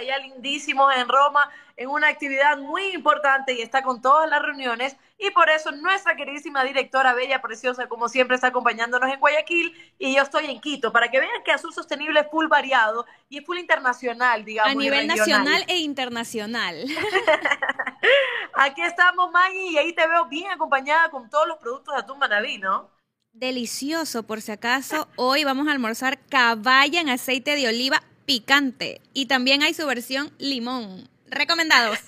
Allá lindísimos en Roma, en una actividad muy importante y está con todas las reuniones. Y por eso nuestra queridísima directora Bella Preciosa, como siempre, está acompañándonos en Guayaquil y yo estoy en Quito, para que vean que Azul Sostenible es full variado y es full internacional, digamos. A nivel nacional e internacional. Aquí estamos, Maggie, y ahí te veo bien acompañada con todos los productos de Atún Manaví, ¿no? Delicioso, por si acaso. Hoy vamos a almorzar caballa en aceite de oliva picante. Y también hay su versión limón. Recomendados.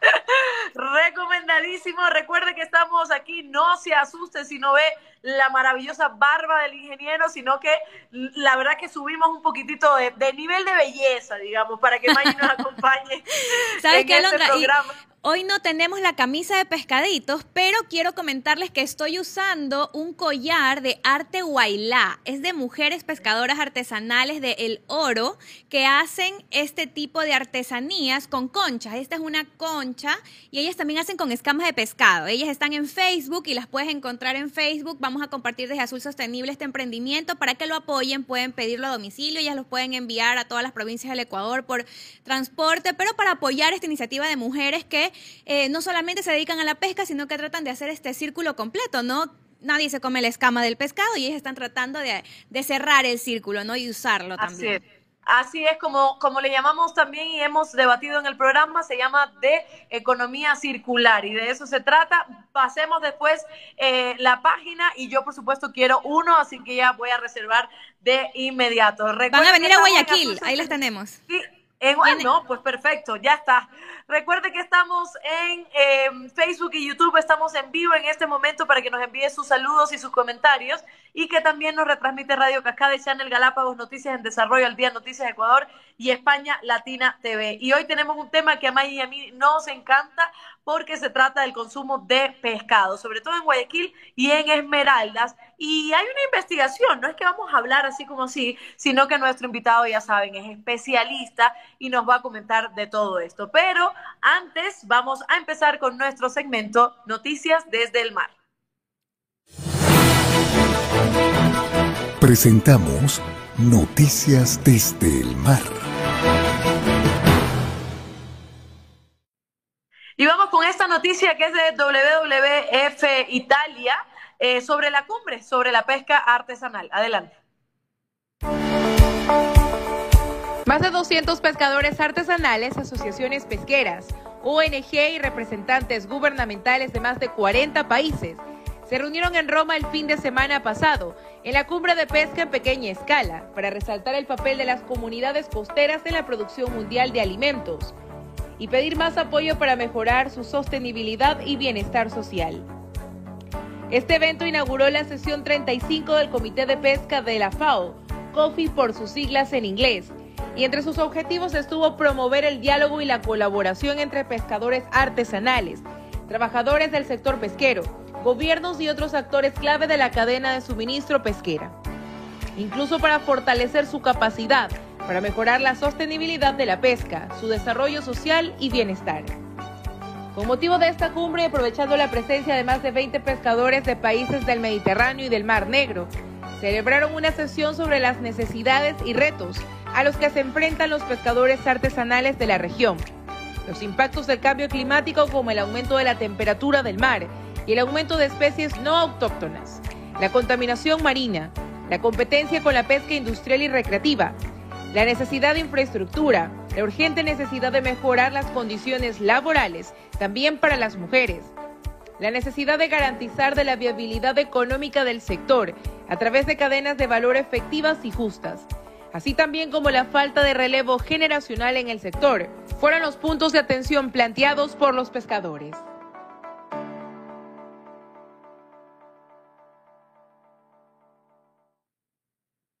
Recomendadísimo. Recuerde que estamos aquí. No se asuste si no ve la maravillosa barba del ingeniero, sino que la verdad que subimos un poquitito de, de nivel de belleza, digamos, para que Maggie nos acompañe ¿Sabes en qué, este? Y hoy no tenemos la camisa de pescaditos, pero quiero comentarles que estoy usando un collar de arte guailá. Es de mujeres pescadoras artesanales de El Oro que hacen este tipo de artesanías con conchas. Esta es una concha y ellas también hacen con escamas de pescado. Ellas están en Facebook y las puedes encontrar en Facebook. Vamos a compartir desde Azul Sostenible este emprendimiento para que lo apoyen. Pueden pedirlo a domicilio, ellas los pueden enviar a todas las provincias del Ecuador por transporte, pero para apoyar esta iniciativa de mujeres que eh, no solamente se dedican a la pesca, sino que tratan de hacer este círculo completo, ¿no? Nadie se come la escama del pescado y ellas están tratando de, de cerrar el círculo, ¿no? Y usarlo Así también. es. Así es como, como le llamamos también y hemos debatido en el programa, se llama de economía circular y de eso se trata. Pasemos después eh, la página y yo por supuesto quiero uno, así que ya voy a reservar de inmediato. Van a venir a Guayaquil, ahí las tenemos. Sí, en- ah, no, pues perfecto, ya está. Recuerde que estamos en eh, Facebook y YouTube, estamos en vivo en este momento para que nos envíe sus saludos y sus comentarios y que también nos retransmite Radio Cascada y Channel Galápagos Noticias en Desarrollo al Día Noticias Ecuador y España Latina TV. Y hoy tenemos un tema que a May y a mí nos encanta porque se trata del consumo de pescado, sobre todo en Guayaquil y en Esmeraldas. Y hay una investigación, no es que vamos a hablar así como así, sino que nuestro invitado, ya saben, es especialista y nos va a comentar de todo esto. Pero antes vamos a empezar con nuestro segmento Noticias desde el mar. Presentamos Noticias desde el mar. Y vamos con esta noticia que es de WWF Italia eh, sobre la cumbre, sobre la pesca artesanal. Adelante. Más de 200 pescadores artesanales, asociaciones pesqueras, ONG y representantes gubernamentales de más de 40 países se reunieron en Roma el fin de semana pasado en la cumbre de pesca en pequeña escala para resaltar el papel de las comunidades costeras en la producción mundial de alimentos y pedir más apoyo para mejorar su sostenibilidad y bienestar social. Este evento inauguró la sesión 35 del Comité de Pesca de la FAO, COFI por sus siglas en inglés, y entre sus objetivos estuvo promover el diálogo y la colaboración entre pescadores artesanales, trabajadores del sector pesquero, gobiernos y otros actores clave de la cadena de suministro pesquera, incluso para fortalecer su capacidad para mejorar la sostenibilidad de la pesca, su desarrollo social y bienestar. Con motivo de esta cumbre, aprovechando la presencia de más de 20 pescadores de países del Mediterráneo y del Mar Negro, celebraron una sesión sobre las necesidades y retos a los que se enfrentan los pescadores artesanales de la región, los impactos del cambio climático como el aumento de la temperatura del mar y el aumento de especies no autóctonas, la contaminación marina, la competencia con la pesca industrial y recreativa, la necesidad de infraestructura, la urgente necesidad de mejorar las condiciones laborales también para las mujeres, la necesidad de garantizar la viabilidad económica del sector a través de cadenas de valor efectivas y justas, así también como la falta de relevo generacional en el sector, fueron los puntos de atención planteados por los pescadores.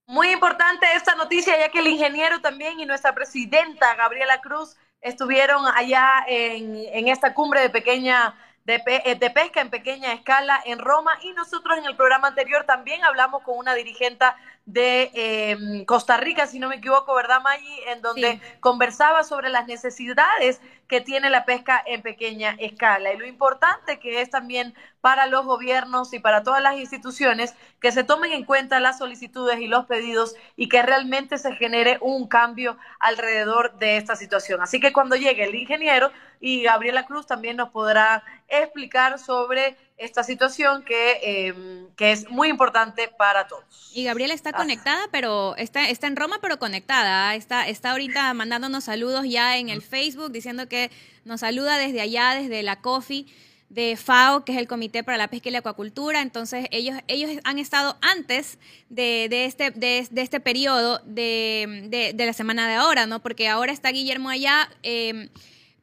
Muy importante esta noticia, ya que el ingeniero también y nuestra presidenta Gabriela Cruz estuvieron allá en, esta cumbre de pequeña de, eh, de, pesca en pequeña escala en Roma y nosotros en el programa anterior también hablamos con una dirigente de eh, Costa Rica, si no me equivoco, ¿verdad, Maggi? En donde conversaba sobre las necesidades que tiene la pesca en pequeña escala y lo importante que es también para los gobiernos y para todas las instituciones que se tomen en cuenta las solicitudes y los pedidos y que realmente se genere un cambio alrededor de esta situación. Así que cuando llegue el ingeniero y Gabriela Cruz también nos podrá explicar sobre esta situación que, eh, que es muy importante para todos. Y Gabriela está conectada, pero está, está en Roma, pero conectada. Está, está ahorita mandándonos saludos ya en el Facebook, diciendo que nos saluda desde allá, desde la Coffee de FAO, que es el Comité para la Pesca y la Acuacultura. Entonces, ellos, ellos han estado antes de, de este, de, de, este periodo de, de, la semana de ahora, ¿no? Porque ahora está Guillermo allá. Eh,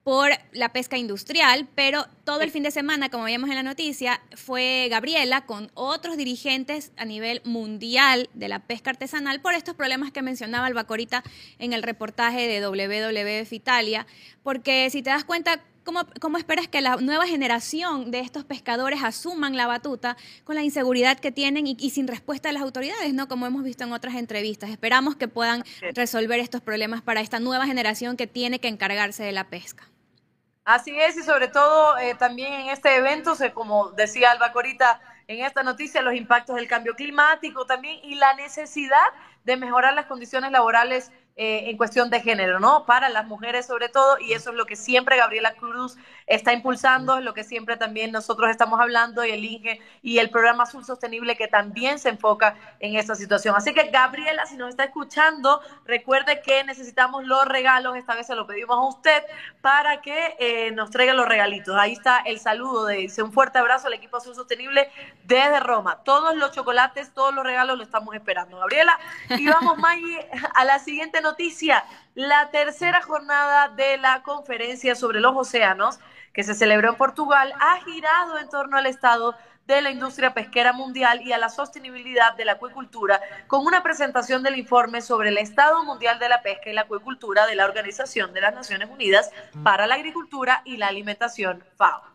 por la pesca industrial, pero todo el fin de semana, como veíamos en la noticia, fue Gabriela con otros dirigentes a nivel mundial de la pesca artesanal por estos problemas que mencionaba Albacorita en el reportaje de WWF Italia, porque si te das cuenta, ¿Cómo, ¿Cómo, esperas que la nueva generación de estos pescadores asuman la batuta con la inseguridad que tienen y, y, sin respuesta de las autoridades, ¿no? Como hemos visto en otras entrevistas. Esperamos que puedan resolver estos problemas para esta nueva generación que tiene que encargarse de la pesca. Así es, y sobre todo eh, también en este evento, se, como decía Alba Corita en esta noticia, los impactos del cambio climático también y la necesidad de mejorar las condiciones laborales eh, en cuestión de género, ¿no? Para las mujeres sobre todo, y eso es lo que siempre Gabriela Cruz está impulsando, es lo que siempre también nosotros estamos hablando, y el INGE y el programa Azul Sostenible que también se enfoca en esta situación. Así que Gabriela, si nos está escuchando, recuerde que necesitamos los regalos, esta vez se lo pedimos a usted, para que eh, nos traiga los regalitos. Ahí está el saludo de dice un fuerte abrazo al equipo Azul Sostenible desde Roma. Todos los chocolates, todos los regalos lo estamos esperando. Gabriela, y vamos, Maggie, a la siguiente noticia. La tercera jornada de la conferencia sobre los océanos, que se celebró en Portugal, ha girado en torno al estado de la industria pesquera mundial y a la sostenibilidad de la acuicultura, con una presentación del informe sobre el estado mundial de la pesca y la acuicultura de la Organización de las Naciones Unidas para la Agricultura y la Alimentación, FAO.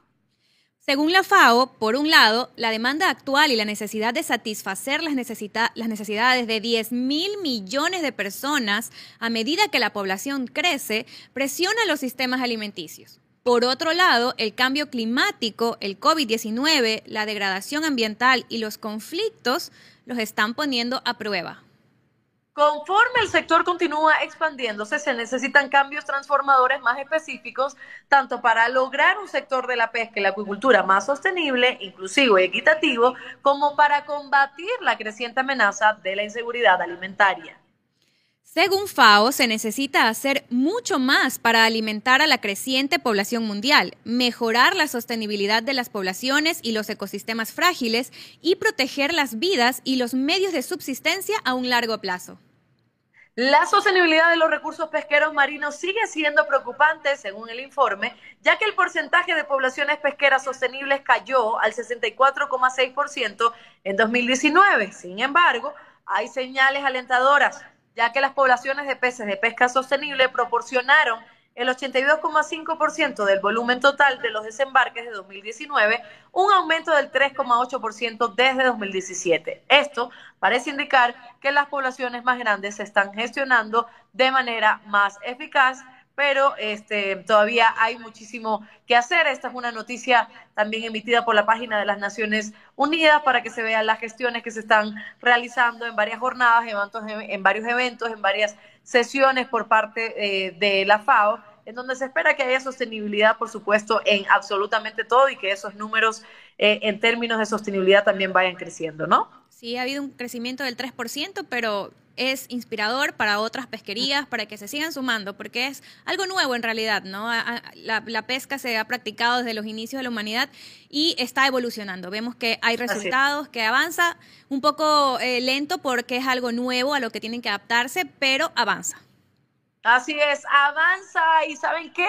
Según la FAO, por un lado, la demanda actual y la necesidad de satisfacer las, necesidades de 10 mil millones de personas a medida que la población crece, presiona los sistemas alimenticios. Por otro lado, el cambio climático, el COVID-19, la degradación ambiental y los conflictos los están poniendo a prueba. Conforme el sector continúa expandiéndose, se necesitan cambios transformadores más específicos, tanto para lograr un sector de la pesca y la acuicultura más sostenible, inclusivo y equitativo, como para combatir la creciente amenaza de la inseguridad alimentaria. Según FAO, se necesita hacer mucho más para alimentar a la creciente población mundial, mejorar la sostenibilidad de las poblaciones y los ecosistemas frágiles y proteger las vidas y los medios de subsistencia a un largo plazo. La sostenibilidad de los recursos pesqueros marinos sigue siendo preocupante, según el informe, ya que el porcentaje de poblaciones pesqueras sostenibles cayó al 64,6% en 2019. Sin embargo, hay señales alentadoras, ya que las poblaciones de peces de pesca sostenible proporcionaron el 82,5% del volumen total de los desembarques de 2019, un aumento del 3,8% desde 2017. Esto parece indicar que las poblaciones más grandes se están gestionando de manera más eficaz pero este, todavía hay muchísimo que hacer. Esta es una noticia también emitida por la página de las Naciones Unidas para que se vean las gestiones que se están realizando en varias jornadas, en, varios eventos, en varias sesiones por parte eh, de la FAO en donde se espera que haya sostenibilidad, por supuesto, en absolutamente todo y que esos números eh, en términos de sostenibilidad también vayan creciendo, ¿no? Sí, ha habido un crecimiento del 3%, pero es inspirador para otras pesquerías, para que se sigan sumando, porque es algo nuevo en realidad, ¿no? La, pesca se ha practicado desde los inicios de la humanidad y está evolucionando. Vemos que hay resultados, que avanza un poco eh, lento porque es algo nuevo a lo que tienen que adaptarse, pero avanza. Así es, avanza y ¿saben qué?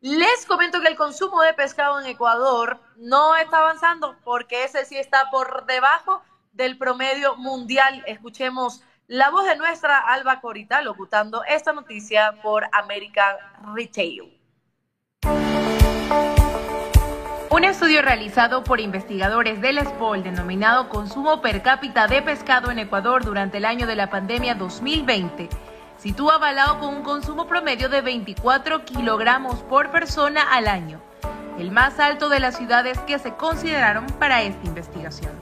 Les comento que el consumo de pescado en Ecuador no está avanzando porque ese sí está por debajo del promedio mundial. Escuchemos la voz de nuestra Alba Corita locutando esta noticia por American Retail. Un estudio realizado por investigadores del SPOL denominado Consumo per cápita de pescado en Ecuador durante el año de la pandemia 2020 sitúa a Balao con un consumo promedio de 24 kilogramos por persona al año, el más alto de las ciudades que se consideraron para esta investigación.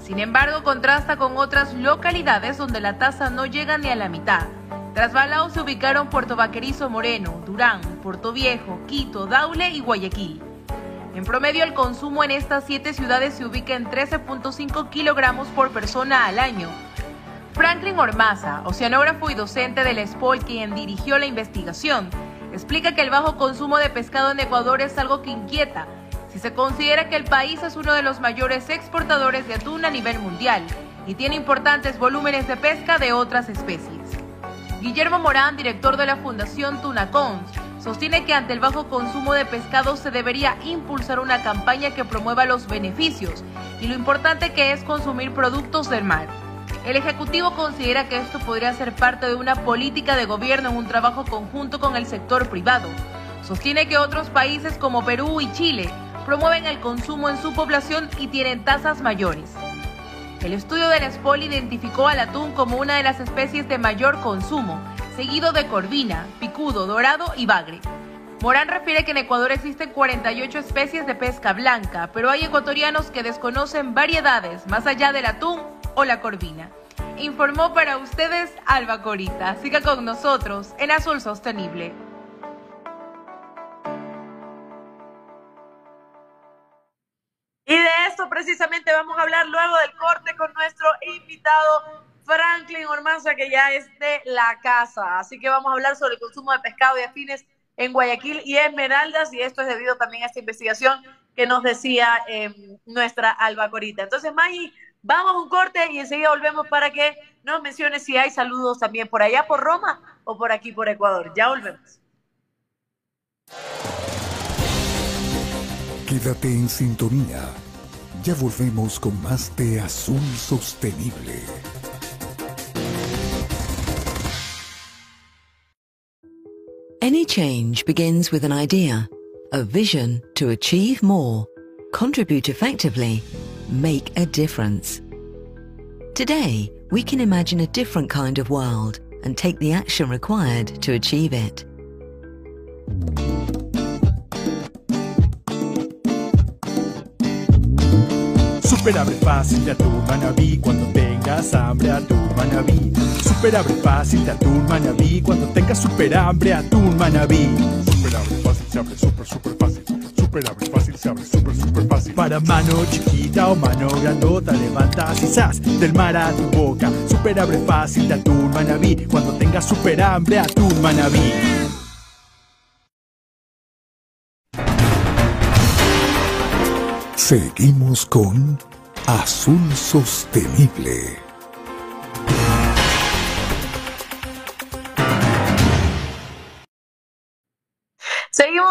Sin embargo, contrasta con otras localidades donde la tasa no llega ni a la mitad. Tras Balao se ubicaron Puerto Vaquerizo Moreno, Durán, Puerto Viejo, Quito, Daule y Guayaquil. En promedio, el consumo en estas siete ciudades se ubica en 13.5 kilogramos por persona al año. Franklin Ormaza, oceanógrafo y docente del SPOL, quien dirigió la investigación, explica que el bajo consumo de pescado en Ecuador es algo que inquieta, si se considera que el país es uno de los mayores exportadores de atún a nivel mundial y tiene importantes volúmenes de pesca de otras especies. Guillermo Morán, director de la Fundación Tunacons, sostiene que ante el bajo consumo de pescado se debería impulsar una campaña que promueva los beneficios y lo importante que es consumir productos del mar. El Ejecutivo considera que esto podría ser parte de una política de gobierno en un trabajo conjunto con el sector privado. Sostiene que otros países como Perú y Chile promueven el consumo en su población y tienen tasas mayores. El estudio del SPOL identificó al atún como una de las especies de mayor consumo seguido de corvina, picudo, dorado y bagre. Morán refiere que en Ecuador existen 48 especies de pesca blanca, pero hay ecuatorianos que desconocen variedades más allá del atún o la corvina. Informó para ustedes Alba Corita. Siga con nosotros en Azul Sostenible. Y de esto precisamente vamos a hablar luego del corte con nuestro invitado Franklin Ormanza, que ya es de la casa. Así que vamos a hablar sobre el consumo de pescado y afines en Guayaquil y Esmeraldas, y esto es debido también a esta investigación que nos decía eh, nuestra Alba Corita. Entonces, Maggie, vamos a un corte y enseguida volvemos para que nos mencione si hay saludos también por allá, por Roma o por aquí, por Ecuador. Ya volvemos. Quédate en sintonía. Ya volvemos con más de Azul Sostenible. Any change begins with an idea, a vision to achieve more, contribute effectively, make a difference. Today, we can imagine a different kind of world and take the action required to achieve it. Super abre fácil de atún manabí cuando tengas hambre atún manabí. Super abre fácil de atún manabí cuando tengas super hambre atún manabí. Super abre fácil se abre super super fácil. Super abre fácil se abre super super fácil. Para mano chiquita o mano grandota levantas y sas del mar a tu boca. Super abre fácil de atún manabí cuando tengas super hambre atún manabí. Seguimos con Azul Sostenible.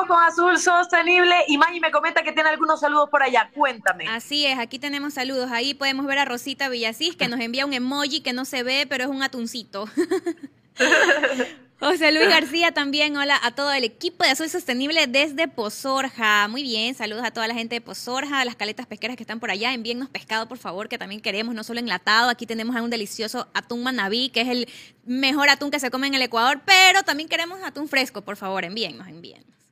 Con Azul Sostenible y Maggie me comenta que tiene algunos saludos por allá. Cuéntame. Así es, aquí tenemos saludos. Ahí podemos ver a Rosita Villasís que nos envía un emoji que no se ve, pero es un atuncito. José Luis García también, hola a todo el equipo de Azul Sostenible desde Pozorja. Muy bien, saludos a toda la gente de Pozorja, a las caletas pesqueras que están por allá. Envíennos pescado, por favor, que también queremos, no solo enlatado. Aquí tenemos un delicioso atún manabí, que es el mejor atún que se come en el Ecuador, pero también queremos atún fresco, por favor, envíennos, envíennos.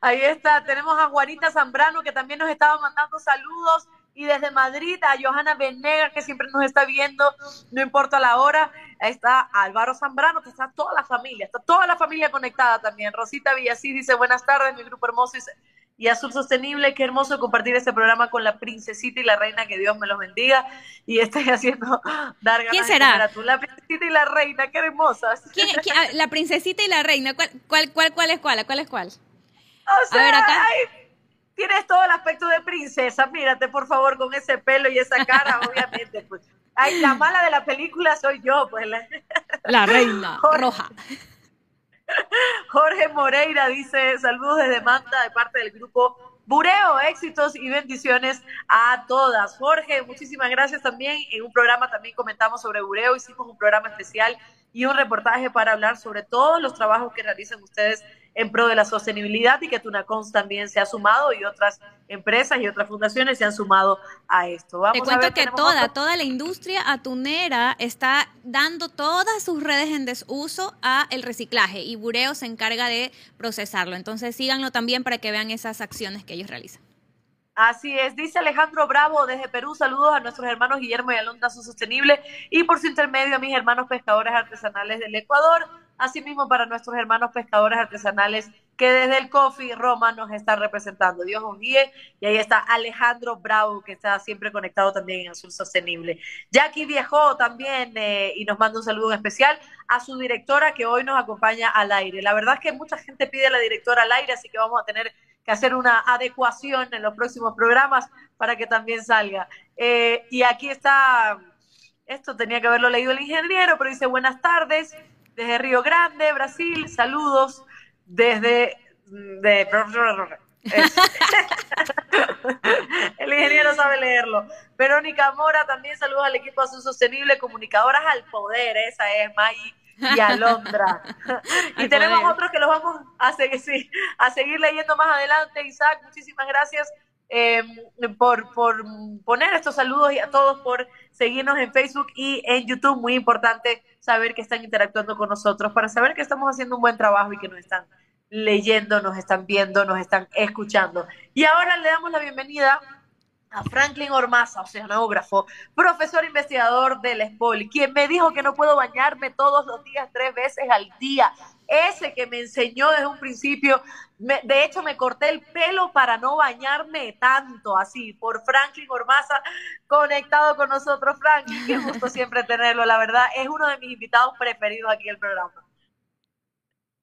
Ahí está, tenemos a Juanita Zambrano que también nos estaba mandando saludos y desde Madrid a Johanna Venegas que siempre nos está viendo, no importa la hora. Ahí está Álvaro Zambrano, que está toda la familia, está toda la familia conectada también. Rosita Villasí dice buenas tardes, mi grupo hermoso y Azul Sostenible, qué hermoso compartir este programa con la princesita y la reina, que Dios me los bendiga. Y estoy haciendo dar ¿Quién será? La princesita y la reina, qué hermosas. ¿Quién, quién, la princesita y la reina, ¿cuál, cuál, cuál, cuál es cuál? ¿Cuál es cuál? O sea, a ver acá. Ay, tienes todo el aspecto de princesa, mírate por favor con ese pelo y esa cara, obviamente, pues. Ay, la mala de la película soy yo, pues. La, la reina Jorge, roja. Jorge Moreira dice, saludos desde Manta de parte del grupo Bureo, éxitos y bendiciones a todas. Jorge, muchísimas gracias también. En un programa también comentamos sobre Bureo, hicimos un programa especial y un reportaje para hablar sobre todos los trabajos que realizan ustedes en pro de la sostenibilidad y que Tunacons también se ha sumado y otras empresas y otras fundaciones se han sumado a esto. Vamos Te cuento que toda, toda la industria atunera está dando todas sus redes en desuso a el reciclaje y Bureo se encarga de procesarlo. Entonces síganlo también para que vean esas acciones que ellos realizan. Así es, dice Alejandro Bravo desde Perú, saludos a nuestros hermanos Guillermo y Alonda Su Sostenible y por su intermedio a mis hermanos pescadores artesanales del Ecuador, asimismo para nuestros hermanos pescadores artesanales que desde el Coffee Roma nos están representando. Dios os guíe. Y ahí está Alejandro Bravo, que está siempre conectado también en Azul Sostenible. Jackie viajó también eh, y nos manda un saludo especial a su directora que hoy nos acompaña al aire. La verdad es que mucha gente pide a la directora al aire, así que vamos a tener que hacer una adecuación en los próximos programas para que también salga. Eh, y aquí está, esto tenía que haberlo leído el ingeniero, pero dice buenas tardes desde Río Grande, Brasil, saludos desde... De, el ingeniero sabe leerlo. Verónica Mora, también saludos al equipo Azul Sostenible, comunicadoras al poder, esa es Maggie y Alondra. y tenemos otros que los vamos a seguir, sí, a seguir leyendo más adelante. Isaac, muchísimas gracias eh, por, por poner estos saludos y a todos por seguirnos en Facebook y en YouTube. Muy importante saber que están interactuando con nosotros para saber que estamos haciendo un buen trabajo y que nos están leyendo, nos están viendo, nos están escuchando. Y ahora le damos la bienvenida a Franklin Ormaza, oceanógrafo, profesor investigador del SPOL, quien me dijo que no puedo bañarme todos los días, tres veces al día. Ese que me enseñó desde un principio, de hecho me corté el pelo para no bañarme tanto, así, por Franklin Ormaza, conectado con nosotros. Franklin, qué gusto siempre tenerlo, la verdad, es uno de mis invitados preferidos aquí en el programa.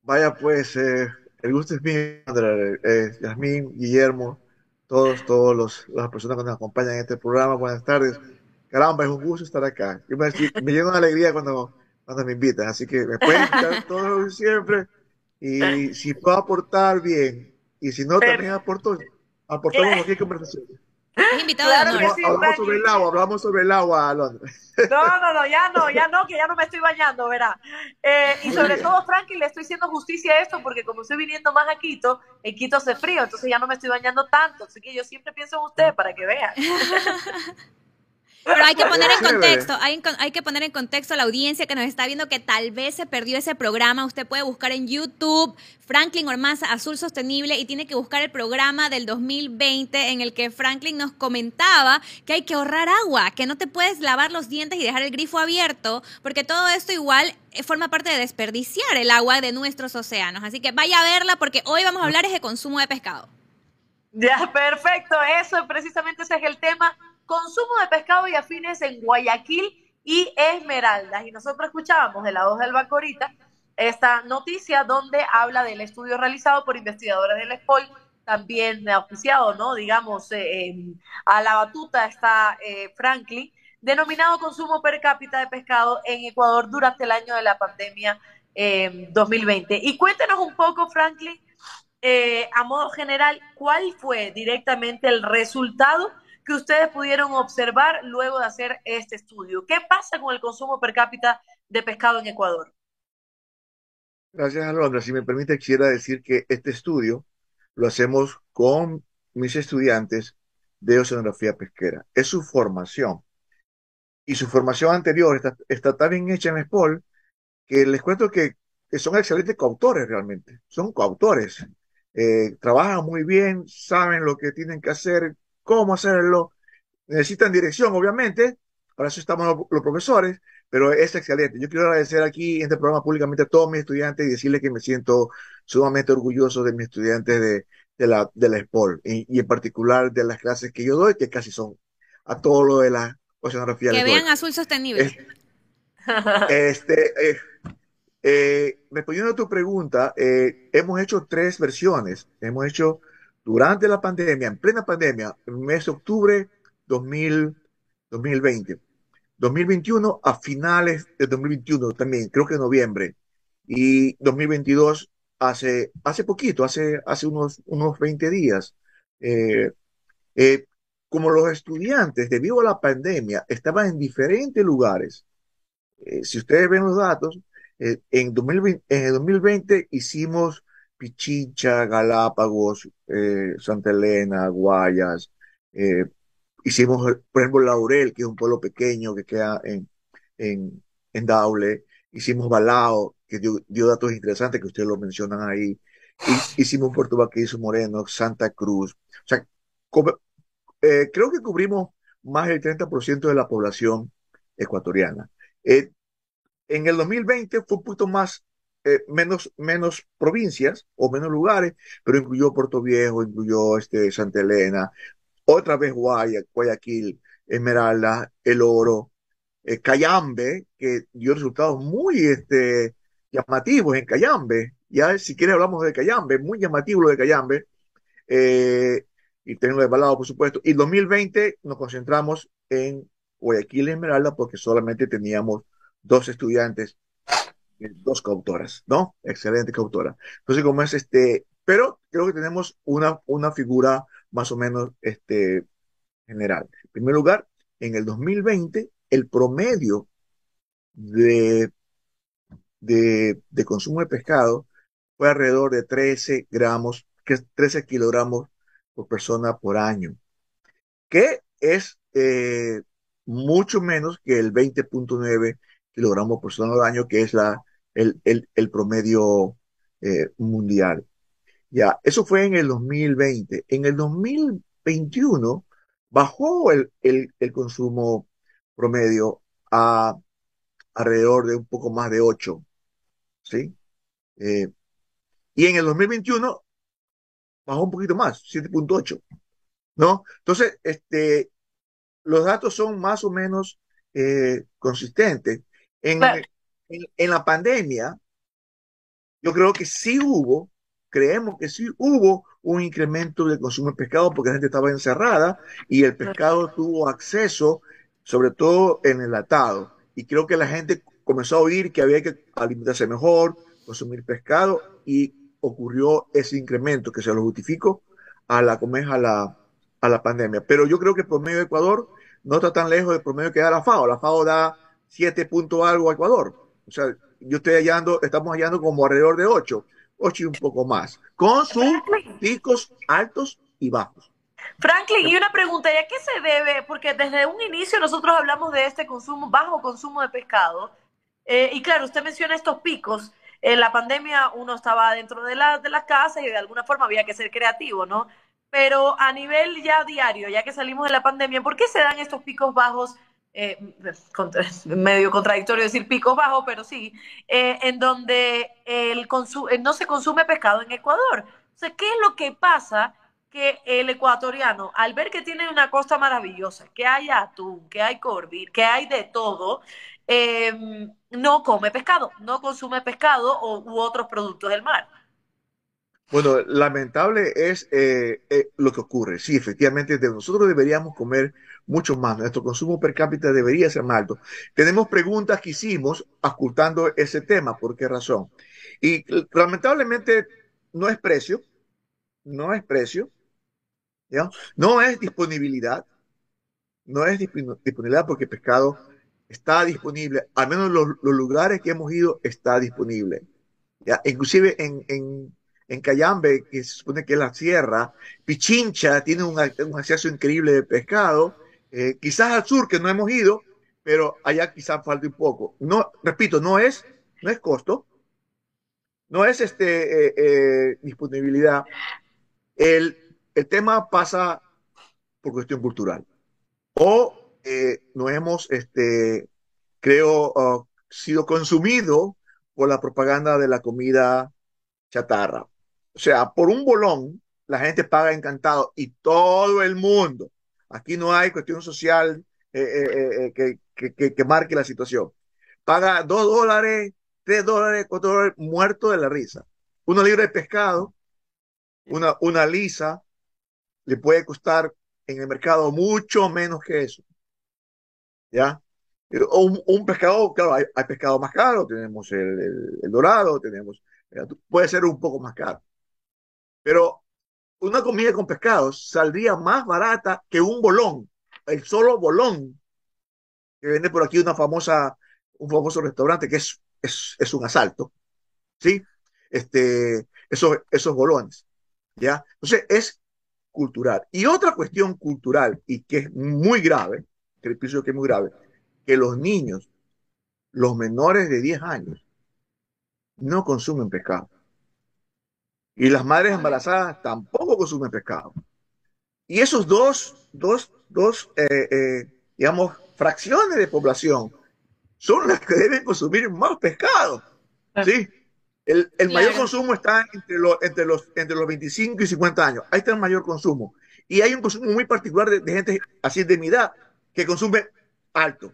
Vaya pues, eh, el gusto es mío, André, eh, Yasmín, Guillermo, todos, todos los, las personas que nos acompañan en este programa. Buenas tardes. Caramba, es un gusto estar acá. Yo me, me lleno de alegría cuando, cuando me invitan, así que me pueden invitar todos siempre. Y si puedo aportar bien, y si no, también aporto, aportamos cualquier conversación. Es invitado hablamos, sobre el agua, hablamos sobre el agua, Alondra. No, no, no, ya no, ya no, que ya no me estoy bañando, verá. Eh, y sobre todo, Frankie, le estoy haciendo justicia a esto porque como estoy viniendo más a Quito, en Quito hace frío, entonces ya no me estoy bañando tanto. Así que yo siempre pienso en usted para que vean. Pero hay que poner en contexto, hay, hay, que poner en contexto a la audiencia que nos está viendo que tal vez se perdió ese programa. Usted puede buscar en YouTube Franklin Ormaza Azul Sostenible y tiene que buscar el programa del 2020 en el que Franklin nos comentaba que hay que ahorrar agua, que no te puedes lavar los dientes y dejar el grifo abierto, porque todo esto igual eh, forma parte de desperdiciar el agua de nuestros océanos. Así que vaya a verla porque hoy vamos a hablar de consumo de pescado. Ya, perfecto. Eso precisamente ese es el tema consumo de pescado y afines en Guayaquil y Esmeraldas. Y nosotros escuchábamos de la voz del Bacorita esta noticia donde habla del estudio realizado por investigadores del ESPOL, también oficiado, ¿no? Digamos, eh, a la batuta está eh, Franklin, denominado consumo per cápita de pescado en Ecuador durante el año de la pandemia 2020. Eh, y cuéntenos un poco, Franklin, a modo general, ¿cuál fue directamente el resultado que ustedes pudieron observar luego de hacer este estudio. ¿Qué pasa con el consumo per cápita de pescado en Ecuador? Gracias, Alondra. Si me permite, quisiera decir que este estudio lo hacemos con mis estudiantes de oceanografía pesquera. Es su formación. Y su formación anterior está, está tan bien hecha en SPOL que les cuento que, son excelentes coautores realmente. Son coautores. Eh, trabajan muy bien, saben lo que tienen que hacer, cómo hacerlo. Necesitan dirección, obviamente, para eso estamos los, profesores, pero es excelente. Yo quiero agradecer aquí en este programa públicamente a todos mis estudiantes y decirles que me siento sumamente orgulloso de mis estudiantes de, de la, de la SPOL y, en particular de las clases que yo doy, que casi son a todo lo de la oceanografía. Que vean azul sostenible. Este, eh, eh, respondiendo a tu pregunta, eh, hemos hecho tres versiones. Hemos hecho durante la pandemia, en plena pandemia, en el mes de octubre 2000, 2020. 2021 a finales de 2021 también, creo que en noviembre. Y 2022 hace, hace poquito, hace, hace unos, unos 20 días. Eh, eh, como los estudiantes, debido a la pandemia, estaban en diferentes lugares. Eh, si ustedes ven los datos, en, 2020, en el 2020 hicimos Pichincha, Galápagos, Santa Elena, Guayas, hicimos, por ejemplo, Laurel, que es un pueblo pequeño que queda en, en, en Daule, hicimos Balao, que dio, datos interesantes que ustedes lo mencionan ahí, hicimos Puerto Baquillo Moreno, Santa Cruz, o sea, eh, creo que cubrimos más del 30% de la población ecuatoriana. Eh, en el 2020 fue un poquito más, eh, menos, menos provincias o menos lugares, pero incluyó Puerto Viejo, incluyó este, Santa Elena, otra vez Guayaquil, Esmeralda, El Oro, Cayambe, que dio resultados muy este, llamativos en Cayambe. Ya si quiere hablamos de Cayambe, muy llamativo lo de Cayambe. Eh, y tengo de balado, por supuesto. Y 2020 nos concentramos en Guayaquil y Esmeralda porque solamente teníamos dos estudiantes, eh, dos coautoras, ¿no? Excelente coautora. Entonces, como es este, pero creo que tenemos una, una figura más o menos este, general. En primer lugar, en el 2020, el promedio de, de, consumo de pescado fue alrededor de 13 gramos, 13 kilogramos por persona por año, que es eh, mucho menos que el 20.9 kilogramos por persona por año, que es la, el, el, promedio eh, mundial. Ya, eso fue en el 2020. En el 2021 bajó el, el, consumo promedio a alrededor de un poco más de 8. ¿Sí? Eh, y en el 2021 bajó un poquito más, 7.8, ¿no? Entonces, este, los datos son más o menos eh, consistentes. En, en, la pandemia, yo creo que sí hubo, creemos que sí hubo un incremento del consumo de pescado porque la gente estaba encerrada y el pescado tuvo acceso, sobre todo en el atado. Y creo que la gente comenzó a oír que había que alimentarse mejor, consumir pescado y ocurrió ese incremento que se lo justifico a la, a la, a la pandemia. Pero yo creo que el promedio de Ecuador no está tan lejos del promedio que da la FAO. La FAO da 7 puntos algo a Ecuador. O sea, yo estoy hallando, estamos hallando como alrededor de 8, 8 y un poco más, con sus picos altos y bajos. Franklin, y una pregunta, ¿y a qué se debe? Porque desde un inicio nosotros hablamos de este consumo, bajo consumo de pescado, eh, y claro, usted menciona estos picos, en la pandemia uno estaba dentro de, la, de las casas y de alguna forma había que ser creativo, ¿no? Pero a nivel ya diario, ya que salimos de la pandemia, ¿por qué se dan estos picos bajos? Eh, medio contradictorio decir picos bajos, pero sí, eh, en donde el eh, no se consume pescado en Ecuador. O sea, ¿qué es lo que pasa? que el ecuatoriano, al ver que tiene una costa maravillosa, que hay atún, que hay corvir, que hay de todo, Em, no come pescado, no consume pescado o, u otros productos del mar. Bueno, lamentable es eh, lo que ocurre. Sí, efectivamente, de nosotros deberíamos comer mucho más. Nuestro consumo per cápita debería ser más alto. Tenemos preguntas que hicimos ocultando ese tema. ¿Por qué razón? Y lamentablemente no es precio, no es precio, ¿ya? no es disponibilidad, no es disponibilidad porque pescado está disponible, al menos los, lugares que hemos ido está disponible. ¿ya? Inclusive en, en, en, Cayambe, que se supone que es la sierra, Pichincha tiene un, un acceso increíble de pescado, eh, quizás al sur que no hemos ido, pero allá quizás falta un poco. No, repito, no es, no es costo, no es este, eh, eh, disponibilidad. El, el tema pasa por cuestión cultural. O no hemos, este, creo, uh, sido consumido por la propaganda de la comida chatarra. O sea, por un bolón, la gente paga encantado y todo el mundo. Aquí no hay cuestión social eh, eh, que, que, que, marque la situación. Paga dos dólares, tres dólares, cuatro dólares, muerto de la risa. Una libra de pescado, una, una lisa, le puede costar en el mercado mucho menos que eso. ¿ya? Un, pescado, claro, hay, pescado más caro, tenemos el, dorado, tenemos, puede ser un poco más caro. Pero una comida con pescados saldría más barata que un bolón, el solo bolón que vende por aquí una famosa, un famoso restaurante que es, es, es un asalto, ¿sí? Este, esos, esos bolones, ¿ya? Entonces es cultural. Y otra cuestión cultural, y que es muy grave, que que es muy grave, que los niños, los menores de 10 años, no consumen pescado. Y las madres embarazadas tampoco consumen pescado. Y esos dos, dos, dos eh, eh, digamos, fracciones de población son las que deben consumir más pescado. ¿sí? El, el mayor consumo está entre, los, entre, los, entre los 25 y 50 años. Ahí está el mayor consumo. Y hay un consumo muy particular de, de gente así de mi edad que consume alto.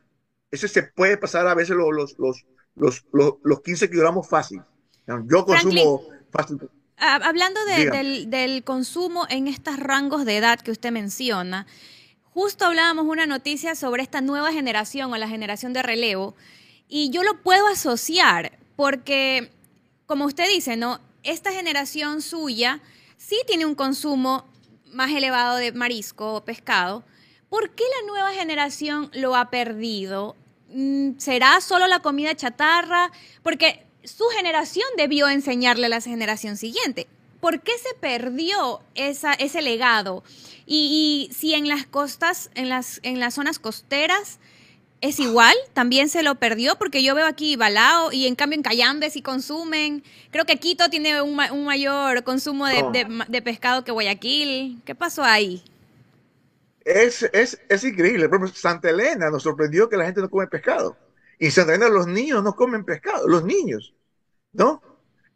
Ese se puede pasar a veces los, los, los, los, los, los 15 kilogramos fácil. Yo consumo fácil. Hablando de, del, del, consumo en estos rangos de edad que usted menciona, justo hablábamos una noticia sobre esta nueva generación o la generación de relevo, y yo lo puedo asociar porque, como usted dice, ¿no? Esta generación suya sí tiene un consumo más elevado de marisco o pescado. ¿Por qué la nueva generación lo ha perdido? Mm, ¿Será solo la comida chatarra? Porque su generación debió enseñarle a la generación siguiente. ¿Por qué se perdió esa, ese legado? Y, y, si en las costas, en las, en las zonas costeras, es igual, también se lo perdió, porque yo veo aquí Balao y en cambio en Cayambe sí consumen. Creo que Quito tiene un, un mayor consumo de, oh. de, de, pescado que Guayaquil. ¿Qué pasó ahí? Es, es, es increíble. Por ejemplo, Santa Elena nos sorprendió que la gente no come pescado. En Santa Elena los niños no comen pescado, los niños, ¿no?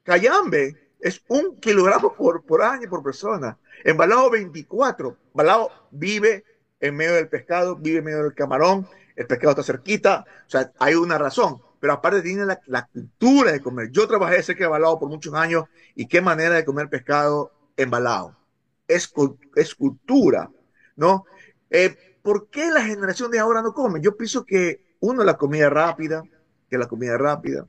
Cayambe es un kilogramo por, por año por persona. En Balao 24. Balao vive en medio del pescado, vive en medio del camarón, el pescado está cerquita, o sea, hay una razón. Pero aparte tiene la, la cultura de comer. Yo trabajé cerca de Balao por muchos años y qué manera de comer pescado en Balao. Es, es cultura, ¿no? Eh, ¿Por qué la generación de ahora no come? Yo pienso que uno, la comida rápida, que la comida rápida.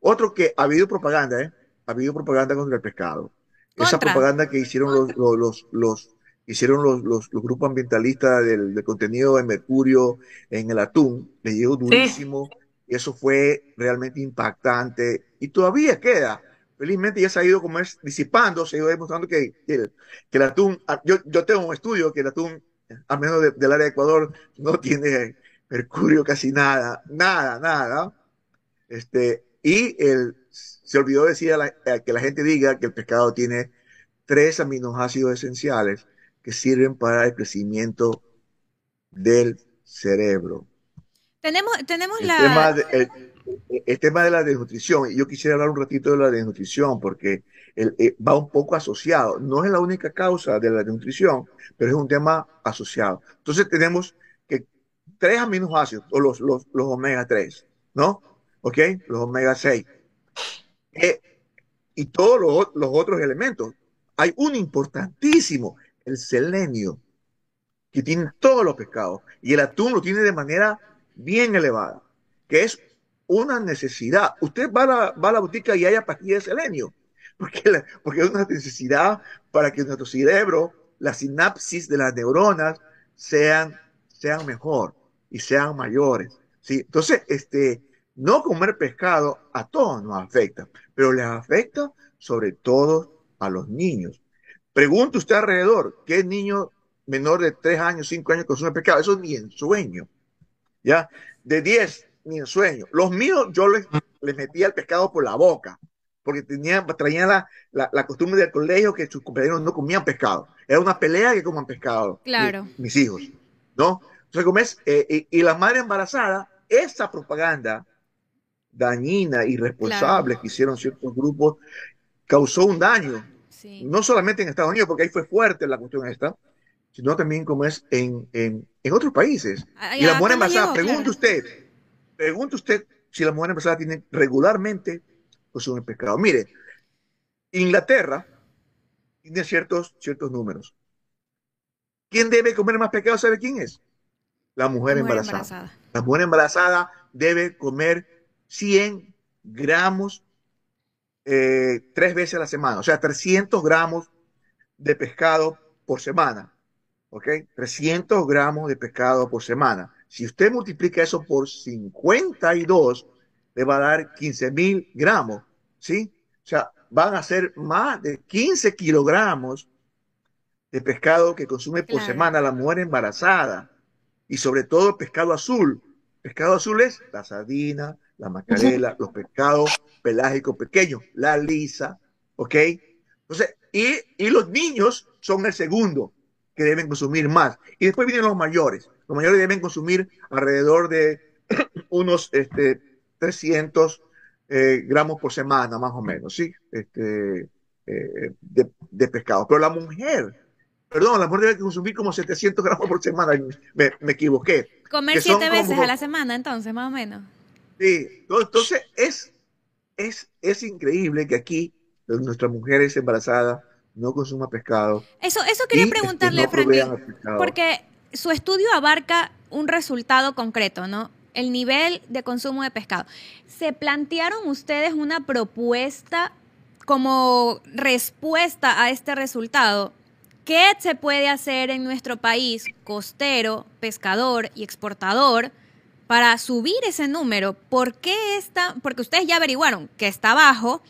Otro, que ha habido propaganda, ¿eh? Ha habido propaganda contra el pescado. Contra. Esa propaganda que hicieron los, los, los, los hicieron los, los, los, grupos ambientalistas del, del, contenido de mercurio en el atún, le llegó durísimo. Sí. Y eso fue realmente impactante. Y todavía queda. Felizmente ya se ha ido como es disipando, se ha ido demostrando que, que, el, que el atún, ah, yo, yo tengo un estudio que el atún, al menos de, del área de Ecuador, no tiene mercurio casi nada, nada, nada. Este, y el, se olvidó decir a la, a que la gente diga que el pescado tiene tres aminoácidos esenciales que sirven para el crecimiento del cerebro. Tenemos, tenemos el la... Tema de, el, el, tema de la desnutrición, y yo quisiera hablar un ratito de la desnutrición, porque el, el, va un poco asociado. No es la única causa de la desnutrición, pero es un tema asociado. Entonces tenemos tres aminoácidos, o los, los, los omega 3, ¿no? ¿Ok? Los omega 6. Eh, y todos los, los, otros elementos. Hay un importantísimo, el selenio, que tiene todos los pescados. Y el atún lo tiene de manera bien elevada, que es una necesidad. Usted va a la, va a la botica y haya pastillas de selenio, porque, porque es una necesidad para que nuestro cerebro, la sinapsis de las neuronas, sean, sean mejor y sean mayores. ¿sí? Entonces, este, no comer pescado a todos nos afecta, pero les afecta sobre todo a los niños. Pregunte usted alrededor, ¿qué niño menor de 3 años, 5 años consume pescado? Eso ni en sueño. ¿Ya? De 10, ni en sueño. Los míos, yo les, les metía el pescado por la boca, porque tenían, traían la, la, la, costumbre del colegio que sus compañeros no comían pescado. Era una pelea que coman pescado. Claro. Mi, mis hijos, ¿no? Entonces, como es, eh, y, y, la madre embarazada, esa propaganda dañina, irresponsable claro. que hicieron ciertos grupos, causó un daño. Sí. No solamente en Estados Unidos, porque ahí fue fuerte la cuestión esta, sino también como es en, en, en otros países. Ah, y la mujer embarazada, pregunte claro. usted, pregunte usted si la mujer embarazada tiene regularmente consume pescado. Mire, Inglaterra tiene ciertos, ciertos números. ¿Quién debe comer más pescado? ¿Sabe quién es? La mujer, mujer embarazada. embarazada. La mujer embarazada debe comer 100 gramos eh, tres veces a la semana, o sea, 300 gramos de pescado por semana. ¿Ok? 300 gramos de pescado por semana. Si usted multiplica eso por 52, le va a dar 15 mil gramos. ¿Sí? O sea, van a ser más de 15 kilogramos de pescado que consume por semana la mujer embarazada. Y sobre todo pescado azul. Pescado azul es la sardina, la macarela, los pescados pelágicos pequeños, la lisa, ¿ok? Entonces, y, y, los niños son el segundo que deben consumir más. Y después vienen los mayores. Los mayores deben consumir alrededor de unos este, 300 eh, gramos por semana, más o menos, ¿sí? Este, eh, de, de, pescado. Pero la mujer, perdón, la mujer debe consumir como 700 gramos por semana. Me, me equivoqué. Comer siete veces a la semana, entonces, más o menos. Sí, entonces es, es, es increíble que aquí nuestras mujeres embarazadas no consuman pescado. Eso, eso quería este, preguntarle, Franklin, porque su estudio abarca un resultado concreto, ¿no? El nivel de consumo de pescado. ¿Se plantearon ustedes una propuesta como respuesta a este resultado? ¿Qué se puede hacer en nuestro país costero, pescador y exportador para subir ese número? ¿Por qué está? Porque ustedes ya averiguaron que está bajo,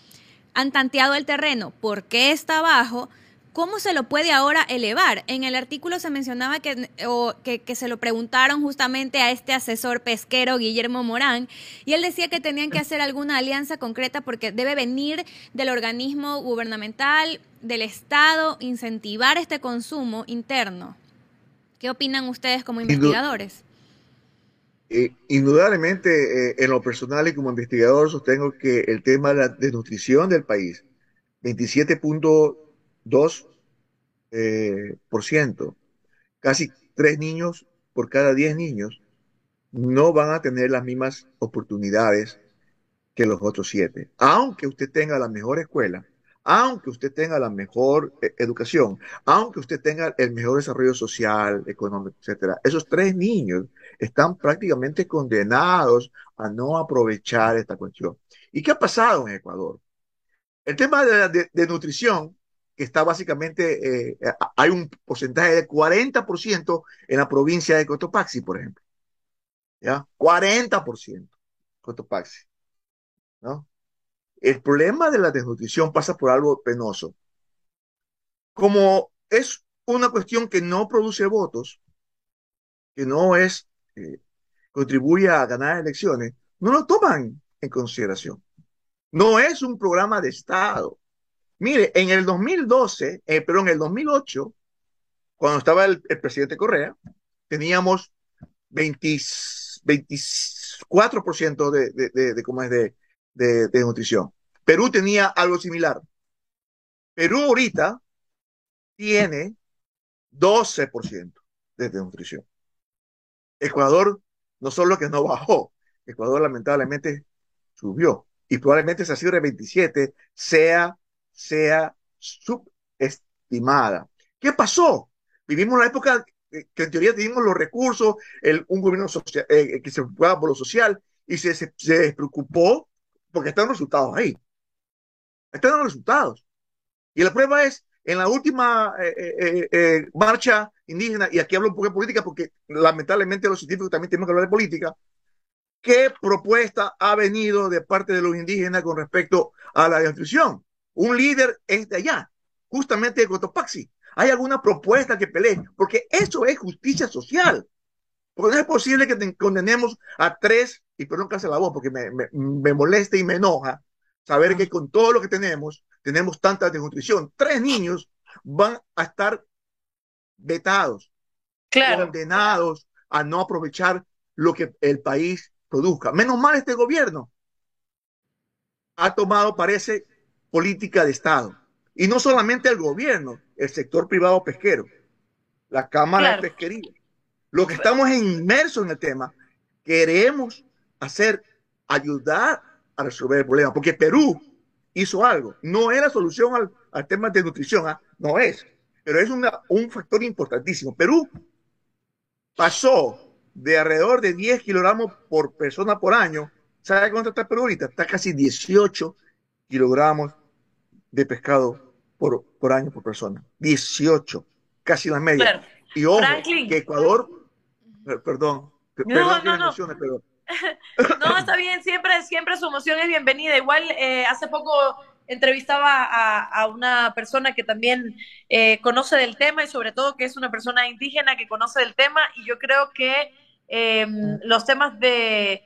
han tanteado el terreno, ¿por qué está bajo? ¿Cómo se lo puede ahora elevar? En el artículo se mencionaba que, que, que, se lo preguntaron justamente a este asesor pesquero, Guillermo Morán, y él decía que tenían que hacer alguna alianza concreta porque debe venir del organismo gubernamental, del Estado, incentivar este consumo interno. ¿Qué opinan ustedes como investigadores? Eh, indudablemente, eh, en lo personal y como investigador, sostengo que el tema de la desnutrición del país, 27.2%, eh, por ciento, casi tres niños por cada diez niños, no van a tener las mismas oportunidades que los otros siete. Aunque usted tenga la mejor escuela, aunque usted tenga la mejor eh, educación, aunque usted tenga el mejor desarrollo social, económico, etcétera, esos tres niños están prácticamente condenados a no aprovechar esta cuestión. ¿Y qué ha pasado en Ecuador? El tema de, nutrición, que está básicamente, eh, hay un porcentaje de 40% en la provincia de Cotopaxi, por ejemplo. ¿Ya? 40% Cotopaxi. ¿No? El problema de la desnutrición pasa por algo penoso. Como es una cuestión que no produce votos, que no es, eh, contribuye a ganar elecciones, no lo toman en consideración. No es un programa de Estado. Mire, en el 2012, eh, pero en el 2008, cuando estaba el, presidente Correa, teníamos 24% de, de, ¿cómo es? de, de, nutrición. Perú tenía algo similar. Perú ahorita tiene 12% de nutrición. Ecuador no solo que no bajó, Ecuador lamentablemente subió y probablemente esa cifra de 27 sea, sea subestimada. ¿Qué pasó? Vivimos la época que en teoría teníamos los recursos, el, un gobierno social, eh, que se preocupaba por lo social y se, se, se despreocupó porque están los resultados ahí. Están los resultados. Y la prueba es, en la última eh, eh, eh, marcha indígena, y aquí hablo un poco de política porque lamentablemente los científicos también tenemos que hablar de política, ¿qué propuesta ha venido de parte de los indígenas con respecto a la nutrición? Un líder es de allá, justamente de Cotopaxi. ¿Hay alguna propuesta que pelee? Porque eso es justicia social. Porque no es posible que condenemos a tres, y perdón que hace la voz porque me, me, me molesta y me enoja saber que con todo lo que tenemos, tenemos tanta desnutrición. Tres niños van a estar vetados, condenados a no aprovechar lo que el país produzca. Menos mal este gobierno ha tomado, parece, política de Estado. Y no solamente el gobierno, el sector privado pesquero, la Cámara de Pesquería. Lo que estamos inmersos en el tema, queremos hacer, ayudar a resolver el problema, porque Perú hizo algo. No es la solución al, tema de nutrición, ¿ah? no es, pero es una, un factor importantísimo. Perú pasó de alrededor de 10 kilogramos por persona por año. ¿Sabe cuánto está Perú ahorita? Está casi 18 kilogramos de pescado por, por año por persona. 18, casi la media. Y ojo, que Ecuador, perdón, no, no, no. no, está bien, siempre, siempre su emoción es bienvenida. Igual eh, hace poco entrevistaba a, una persona que también eh, conoce del tema y sobre todo que es una persona indígena que conoce del tema y yo creo que em, los temas de,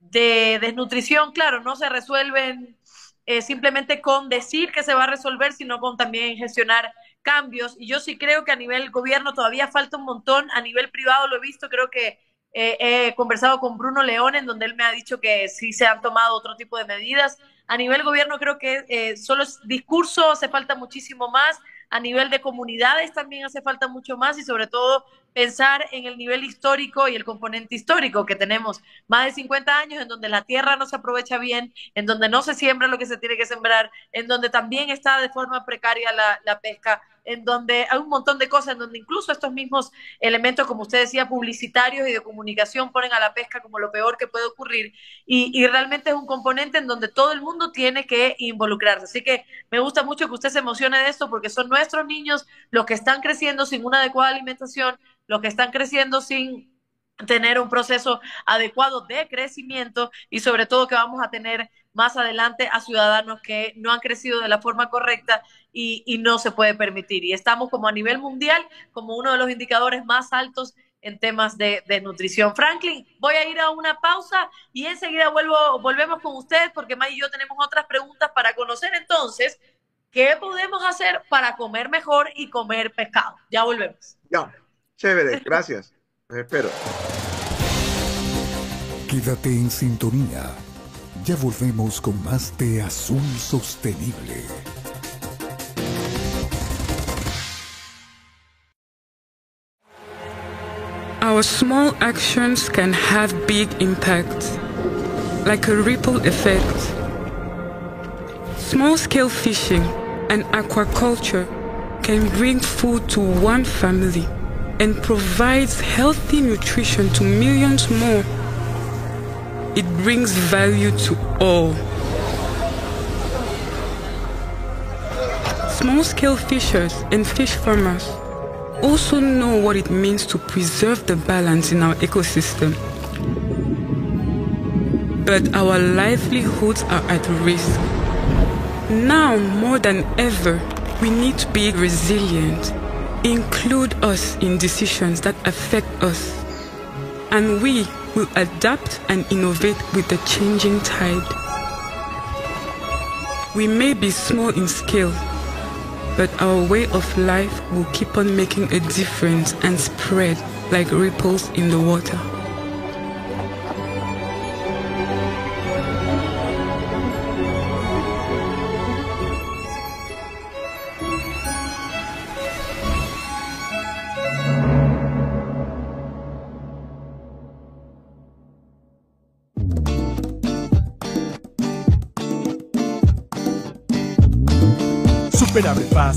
de, desnutrición, claro, no se resuelven eh, simplemente con decir que se va a resolver, sino con también gestionar cambios. Y yo sí creo que a nivel gobierno todavía falta un montón, a nivel privado lo he visto, creo que he conversado con Bruno León, en donde él me ha dicho que sí se han tomado otro tipo de medidas. A nivel gobierno creo que eh, solo es discurso, hace falta muchísimo más. A nivel de comunidades también hace falta mucho más y sobre todo pensar en el nivel histórico y el componente histórico que tenemos. Más de 50 años en donde la tierra no se aprovecha bien, en donde no se siembra lo que se tiene que sembrar, en donde también está de forma precaria la pesca en donde hay un montón de cosas, en donde incluso estos mismos elementos, como usted decía, publicitarios y de comunicación ponen a la pesca como lo peor que puede ocurrir y, y, realmente es un componente en donde todo el mundo tiene que involucrarse. Así que me gusta mucho que usted se emocione de esto porque son nuestros niños los que están creciendo sin una adecuada alimentación, los que están creciendo sin tener un proceso adecuado de crecimiento y sobre todo que vamos a tener más adelante a ciudadanos que no han crecido de la forma correcta y, no se puede permitir. Y estamos como a nivel mundial como uno de los indicadores más altos en temas de, nutrición. Franklin, voy a ir a una pausa y enseguida vuelvo, volvemos con ustedes porque May y yo tenemos otras preguntas para conocer entonces qué podemos hacer para comer mejor y comer pescado. Ya volvemos. Ya, chévere, gracias. Eh, espero. Quédate en sintonía. Ya volvemos con más de Azul Sostenible. Our small actions can have big impact, like a ripple effect. Small scale fishing and aquaculture can bring food to one family and provides healthy nutrition to millions more. It brings value to all. Small scale fishers and fish farmers also know what it means to preserve the balance in our ecosystem. But our livelihoods are at risk. Now, more than ever, we need to be resilient, include us in decisions that affect us, and we will adapt and innovate with the changing tide. We may be small in scale, but our way of life will keep on making a difference and spread like ripples in the water.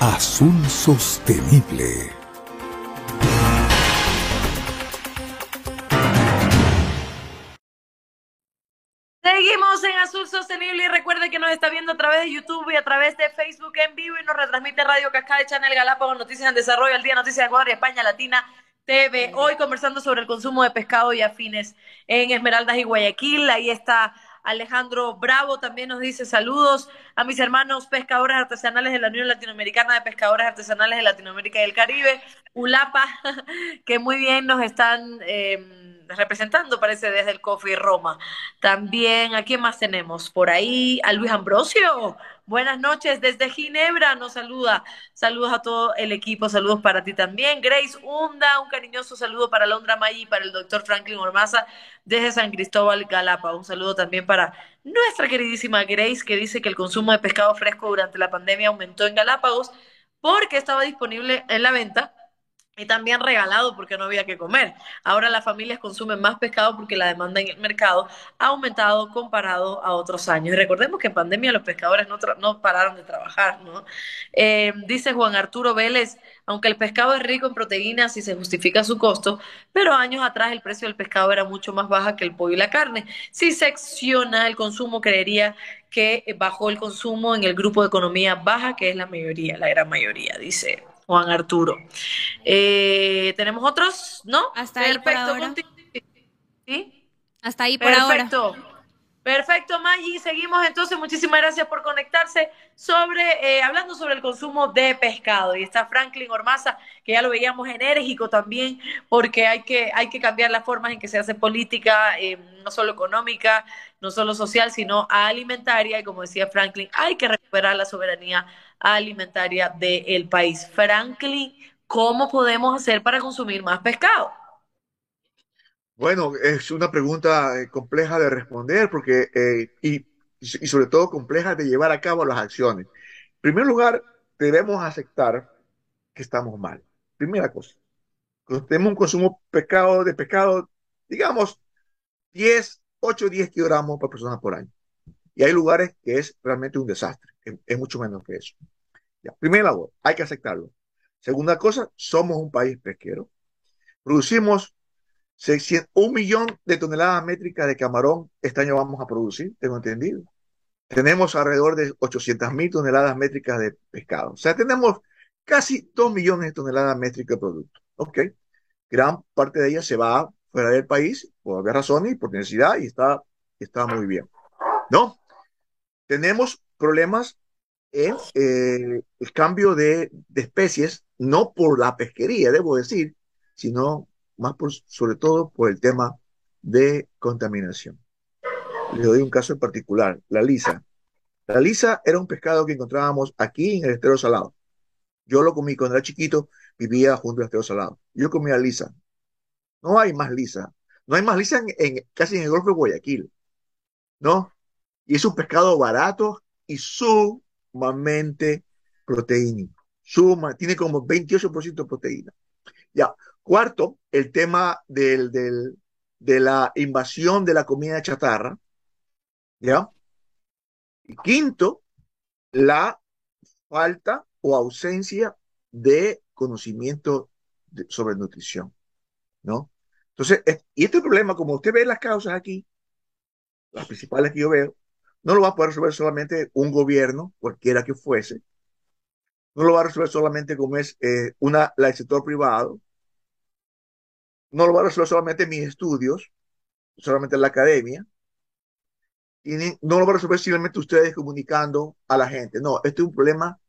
Azul Sostenible. Seguimos en Azul Sostenible y recuerde que nos está viendo a través de YouTube y a través de Facebook en vivo y nos retransmite Radio Cascada Channel Galápagos, Noticias en Desarrollo, al día Noticias de Ecuador y España Latina TV. Hoy conversando sobre el consumo de pescado y afines en Esmeraldas y Guayaquil. Ahí está Alejandro Bravo también nos dice saludos a mis hermanos pescadores artesanales de la Unión Latinoamericana de Pescadores Artesanales de Latinoamérica y el Caribe, ULAPA, que muy bien nos están eh, representando, parece, desde el Coffee Roma. También, ¿a quién más tenemos? Por ahí, a Luis Ambrosio. Buenas noches desde Ginebra, nos saluda. Saludos a todo el equipo, saludos para ti también. Grace Hunda, un cariñoso saludo para Londra May y para el doctor Franklin Ormaza desde San Cristóbal Galapa. Un saludo también para nuestra queridísima Grace, que dice que el consumo de pescado fresco durante la pandemia aumentó en Galápagos porque estaba disponible en la venta y también regalado porque no había que comer. Ahora las familias consumen más pescado porque la demanda en el mercado ha aumentado comparado a otros años. Y recordemos que en pandemia los pescadores no, no pararon de trabajar, ¿no? Eh, dice Juan Arturo Vélez, aunque el pescado es rico en proteínas y se justifica su costo, pero años atrás el precio del pescado era mucho más baja que el pollo y la carne. Si secciona el consumo, creería que bajó el consumo en el grupo de economía baja, que es la mayoría, la gran mayoría, dice Juan Arturo. Eh, ¿Tenemos otros? ¿No? Hasta ahí Perfecto, por ahora. ¿Sí? Hasta ahí por ahora. Perfecto. Perfecto, Maggi. Seguimos entonces. Muchísimas gracias por conectarse sobre, eh, hablando sobre el consumo de pescado. Y está Franklin Ormaza, que ya lo veíamos enérgico también, porque hay que, hay que cambiar las formas en que se hace política, eh, no solo económica, no solo social, sino alimentaria. Y como decía Franklin, hay que recuperar la soberanía alimentaria del país. Franklin, ¿cómo podemos hacer para consumir más pescado? Bueno, es una pregunta eh, compleja de responder porque, eh, y, y sobre todo compleja de llevar a cabo las acciones. En primer lugar, debemos aceptar que estamos mal. Primera cosa. Tenemos un consumo pescado, de pescado, digamos, 10, 8, 10 kilogramos por persona por año. Y hay lugares que es realmente un desastre. Es, es mucho menos que eso. Primera labor, hay que aceptarlo. Segunda cosa, somos un país pesquero. Producimos 600, un millón de toneladas métricas de camarón este año vamos a producir, tengo entendido. Tenemos alrededor de 800 mil toneladas métricas de pescado. O sea, tenemos casi 2 millones de toneladas métricas de producto. Ok. Gran parte de ellas se va fuera del país por razones y por necesidad y está, está muy bien. ¿No? Tenemos problemas en eh, el cambio de, de especies, no por la pesquería, debo decir, sino más por, sobre todo por el tema de contaminación. Le doy un caso en particular, la lisa. La lisa era un pescado que encontrábamos aquí en el estero salado. Yo lo comí cuando era chiquito, vivía junto al estero salado. Yo comía lisa. No hay más lisa. No hay más lisa en, en, casi en el Golfo de Guayaquil. ¿No? Y es un pescado barato y sumamente proteínico. Suma, tiene como 28% de proteína. Ya, Cuarto, el tema del, del, de la invasión de la comida chatarra. ¿Ya? Y quinto, la falta o ausencia de conocimiento sobre nutrición. ¿No? Entonces, y este problema, como usted ve las causas aquí, las principales que yo veo, no lo va a poder resolver solamente un gobierno, cualquiera que fuese. No lo va a resolver solamente como es eh, una, sector privado, no lo va a resolver solamente mis estudios, solamente la academia, y no lo va a resolver simplemente ustedes comunicando a la gente. No, este es un problema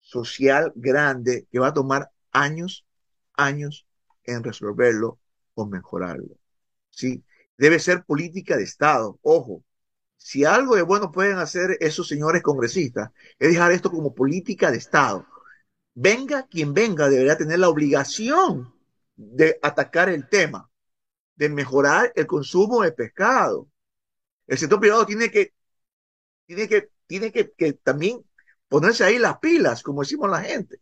social grande que va a tomar años, años en resolverlo o mejorarlo. ¿sí? Debe ser política de Estado. Ojo, si algo de bueno pueden hacer esos señores congresistas, es dejar esto como política de Estado. Venga quien venga, debería tener la obligación de atacar el tema, de mejorar el consumo de pescado. El sector privado tiene que, tiene que, tiene que también ponerse ahí las pilas, como decimos la gente.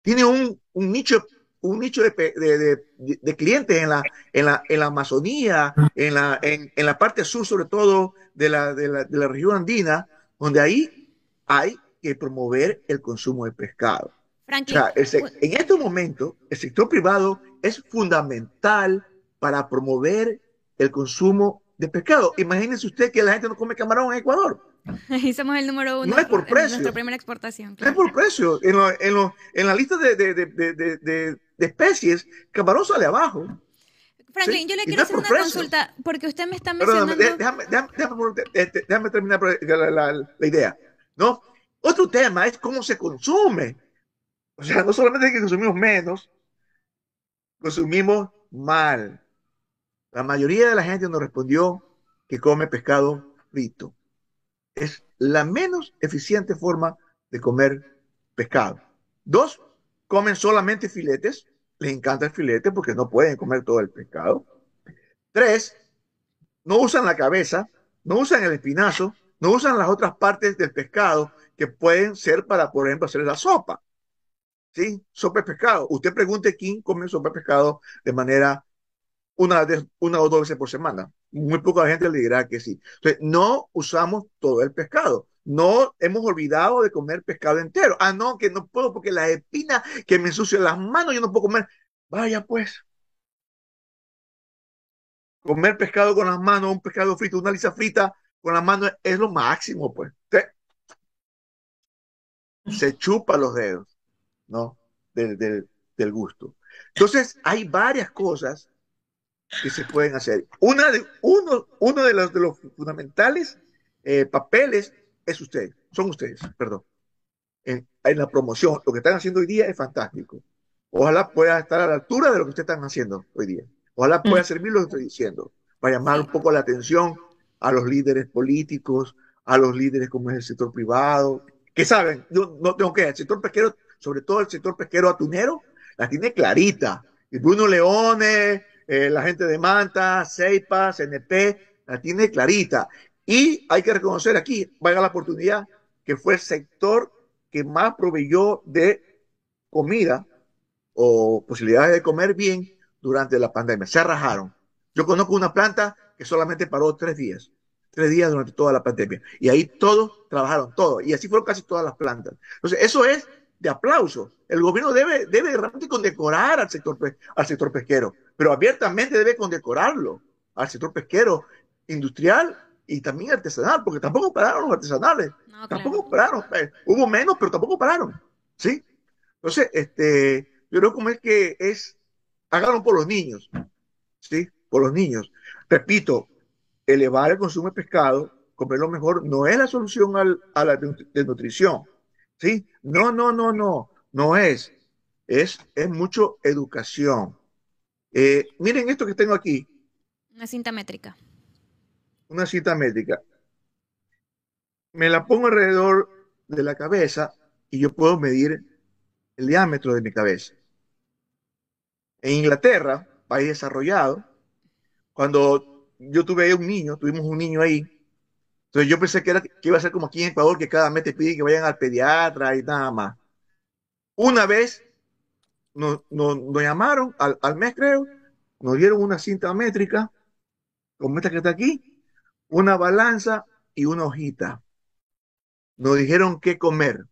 Tiene un, un nicho, un nicho de, de, de, de, clientes en la, en la, en la Amazonía, en la, en, en la parte sur, sobre todo de la, de la, de la región andina, donde ahí hay que promover el consumo de pescado. Franklin, o sea, el, en estos momentos, el sector privado es fundamental para promover el consumo de pescado. Imagínense usted que la gente no come camarón en Ecuador. Ahí somos el número uno. No es por precio. Nuestra primera exportación. Claro. No es por precio. En, lo, en, lo, en la lista de, de, de, de, especies, camarón sale abajo. Franklin, ¿Sí? yo le quiero no hacer una precio. consulta porque usted me está mencionando. Perdón, déjame, déjame, déjame, déjame, terminar la, la, la idea. ¿no? Otro tema es cómo se consume. O sea, no solamente que consumimos menos, consumimos mal. La mayoría de la gente nos respondió que come pescado frito. Es la menos eficiente forma de comer pescado. Dos, comen solamente filetes. Les encanta el filete porque no pueden comer todo el pescado. Tres, no usan la cabeza, no usan el espinazo, no usan las otras partes del pescado que pueden ser para, por ejemplo, hacer la sopa. ¿sí? Sopa de pescado. Usted pregunte quién come sopa de pescado de manera una, de, una o dos veces por semana. Muy poca gente le dirá que sí. No usamos todo el pescado. No hemos olvidado de comer pescado entero. Ah, no, que no puedo porque la espina que me ensucia las manos, yo no puedo comer. Vaya pues. Comer pescado con las manos, un pescado frito, una lisa frita con las manos es lo máximo, pues. Se chupa los dedos, ¿no? Del, del, gusto. Entonces, hay varias cosas que se pueden hacer. Una de, uno, uno de, los, de los fundamentales eh, papeles es usted, son ustedes, perdón. En, en, la promoción, lo que están haciendo hoy día es fantástico. Ojalá pueda estar a la altura de lo que ustedes están haciendo hoy día. Ojalá pueda mm. servir lo que estoy diciendo, para llamar un poco la atención a los líderes políticos, a los líderes como es el sector privado, que saben, yo no tengo que, el sector pesquero, sobre todo el sector pesquero atunero, la tiene clarita. Y Bruno Leone, eh, la gente de Manta, Ceipa, CNP, la tiene clarita. Y hay que reconocer aquí, vaya la oportunidad, que fue el sector que más proveyó de comida o posibilidades de comer bien durante la pandemia. Se arrajaron. Yo conozco una planta que solamente paró tres días, tres días durante toda la pandemia. Y ahí todos trabajaron, todos. Y así fueron casi todas las plantas. Entonces, eso es de aplauso. El gobierno debe, debe realmente condecorar al sector, al sector pesquero, pero abiertamente debe condecorarlo al sector pesquero industrial y también artesanal, porque tampoco pararon los artesanales, tampoco pararon, eh, hubo menos, pero tampoco pararon, ¿sí? Entonces, este, yo creo como es que es, háganlo por los niños, ¿sí? Por los niños. Repito, elevar el consumo de pescado, comerlo mejor, no es la solución al, a la desnutrición, ¿sí? No, no, no, no, no es, es, es mucho educación. Eh, miren esto que tengo aquí. Una cinta métrica una cita métrica, me la pongo alrededor de la cabeza y yo puedo medir el diámetro de mi cabeza. En Inglaterra, país desarrollado, cuando yo tuve un niño, tuvimos un niño ahí, entonces yo pensé que, era, que iba a ser como aquí en Ecuador, que cada mes te piden que vayan al pediatra y nada más. Una vez nos, llamaron al, mes, creo, nos dieron una cinta métrica, como esta que está aquí, una balanza y una hojita. Nos dijeron qué comer.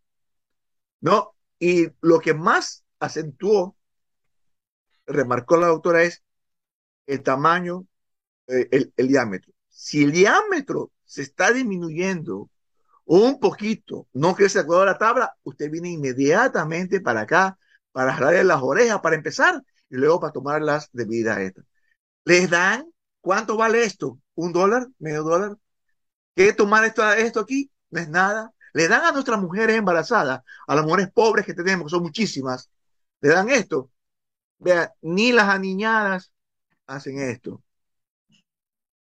¿No? Y lo que más acentuó, remarcó la doctora, es el tamaño, eh, el, diámetro. Si el diámetro se está disminuyendo un poquito, no crece de la tabla, usted viene inmediatamente para acá para jalarle las orejas para empezar y luego para tomar las debidas estas. Les dan, ¿cuánto vale esto? un dólar, medio dólar. ¿Qué tomar esto, esto aquí? No es nada. Le dan a nuestras mujeres embarazadas, a las mujeres pobres que tenemos, que son muchísimas, le dan esto. Vea, ni las aniñadas hacen esto.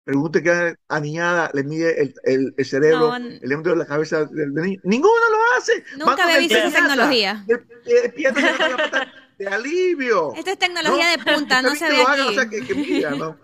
Pregunte qué aniñada le mide el, el, cerebro, el diámetro de la cabeza del, niño. Ninguno lo hace. Nunca había visto esa tecnología. de alivio. Esto es tecnología de punta, no se ve aquí. o sea, que, que mira, ¿no?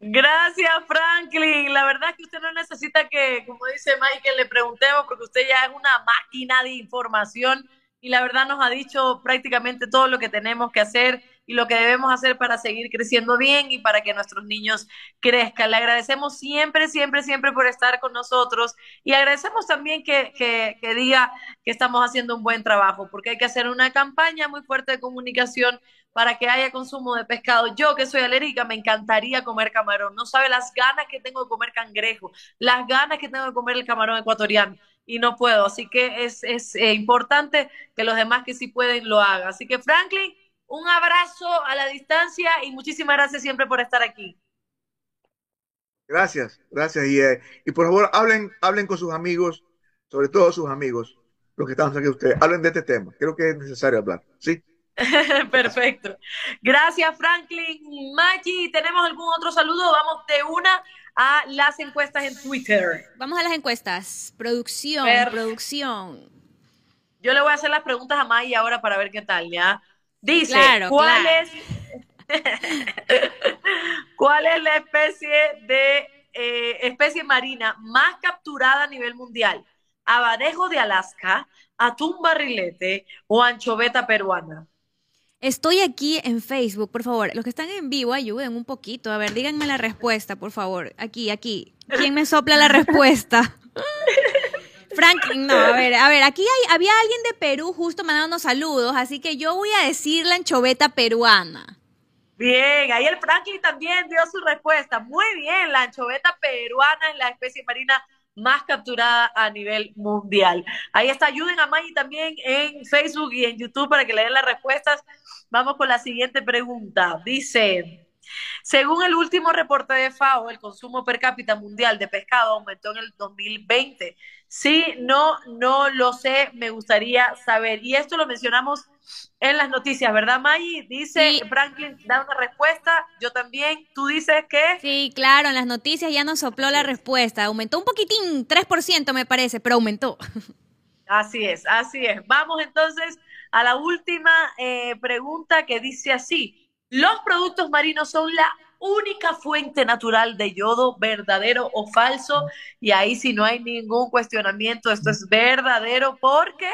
Gracias, Franklin. La verdad es que usted no necesita que, como dice Michael, le preguntemos porque usted ya es una máquina de información y la verdad nos ha dicho prácticamente todo lo que tenemos que hacer y lo que debemos hacer para seguir creciendo bien y para que nuestros niños crezcan. Le agradecemos siempre, siempre, siempre por estar con nosotros y agradecemos también que, que, que diga que estamos haciendo un buen trabajo porque hay que hacer una campaña muy fuerte de comunicación para que haya consumo de pescado. Yo que soy alérgica me encantaría comer camarón. No sabe las ganas que tengo de comer cangrejo, las ganas que tengo de comer el camarón ecuatoriano y no puedo. Así que es, es eh, importante que los demás que sí pueden lo hagan. Así que Franklin, un abrazo a la distancia y muchísimas gracias siempre por estar aquí. Gracias, gracias. Y, eh, y por favor, hablen, hablen con sus amigos, sobre todo sus amigos, los que están aquí ustedes, hablen de este tema. Creo que es necesario hablar, ¿sí? Perfecto. Gracias, Franklin. Maggi, ¿tenemos algún otro saludo? Vamos de una a las encuestas en Twitter. Vamos a las encuestas. Producción, producción. Yo le voy a hacer las preguntas a Maggi ahora para ver qué tal, ¿ya? Dice, ¿cuál es cuál es la especie de eh, especie marina más capturada a nivel mundial? abadejo de Alaska, atún barrilete o anchoveta peruana? Estoy aquí en Facebook, por favor. Los que están en vivo, ayuden un poquito. A ver, díganme la respuesta, por favor. Aquí, aquí. ¿Quién me sopla la respuesta? Franklin, no, a ver, a ver, aquí hay, había alguien de Perú justo mandando saludos, así que yo voy a decir la anchoveta peruana. Bien, ahí el Franklin también dio su respuesta. Muy bien, la anchoveta peruana es la especie marina más capturada a nivel mundial. Ahí está, ayuden a Maggie también en Facebook y en YouTube para que le den las respuestas. Vamos con la siguiente pregunta. Dice, según el último reporte de FAO, el consumo per cápita mundial de pescado aumentó en el 2020. Sí, no, no lo sé, me gustaría saber. Y esto lo mencionamos en las noticias, ¿verdad, Maggie? Dice Franklin, da una respuesta, yo también. ¿Tú dices que? Sí, claro, en las noticias ya nos sopló la respuesta. Aumentó un poquitín, 3% me parece, pero aumentó. Así es, así es. Vamos entonces a la última eh, pregunta que dice así. ¿Los productos marinos son la única fuente natural de yodo, verdadero o falso? Y ahí si no hay ningún cuestionamiento, esto es verdadero porque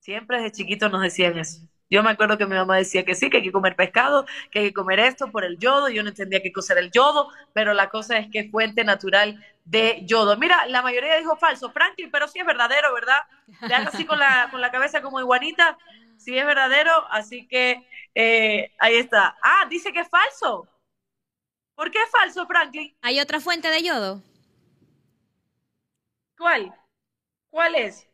siempre desde chiquitos nos decían eso. Yo me acuerdo que mi mamá decía que sí, que hay que comer pescado, que hay que comer esto por el yodo. Yo no entendía qué cosa el yodo, pero la cosa es que es fuente natural de yodo. Mira, la mayoría dijo falso, Franklin, pero sí es verdadero, ¿verdad? Le hago así con la, con la cabeza como iguanita, sí es verdadero, así que eh, ahí está. Ah, dice que es falso. ¿Por qué es falso, Franklin? ¿Hay otra fuente de yodo? ¿Cuál? ¿Cuál es?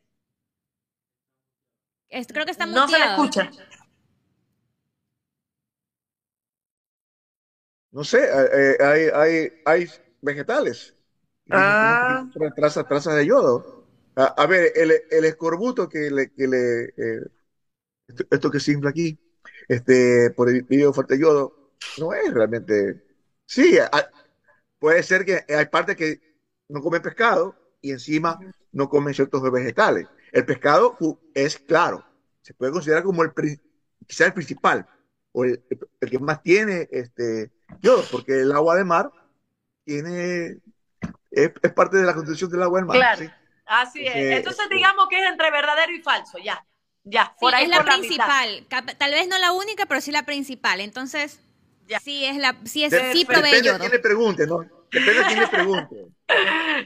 creo que está No se le escucha. No sé, eh, eh, hay, hay, hay vegetales. Ah. Trazas, trazas de yodo. A, ver, el, el, escorbuto que le, que le esto, esto, que simple aquí, este, por el video falta yodo, no es realmente. Sí, puede ser que hay partes que no comen pescado y encima no comen ciertos vegetales. El pescado es claro, se puede considerar como el quizá el principal o el, que más tiene este yodo, porque el agua de mar tiene es, parte de la constitución del agua del mar. Claro, así es. Entonces digamos que es entre verdadero y falso, ya. Ya, por ahí es la principal. Tal vez no la única, pero sí la principal. Entonces, ya. sí es la, sí es, sí provee Depende de quién le pregunte, ¿no? Depende de quién le pregunte.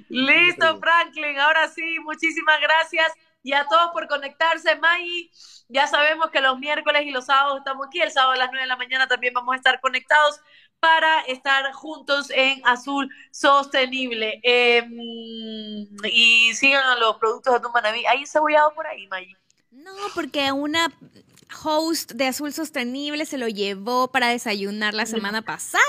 Listo, Franklin. Ahora sí, muchísimas gracias. Y a todos por conectarse, Maggie. Ya sabemos que los miércoles y los sábados estamos aquí. El sábado a las 9 de la mañana también vamos a estar conectados para estar juntos en Azul Sostenible. Em, y sigan a los productos de Tumanaví. ¿Hay cebollado por ahí, Maggie? No, porque una host de Azul Sostenible se lo llevó para desayunar la semana pasada.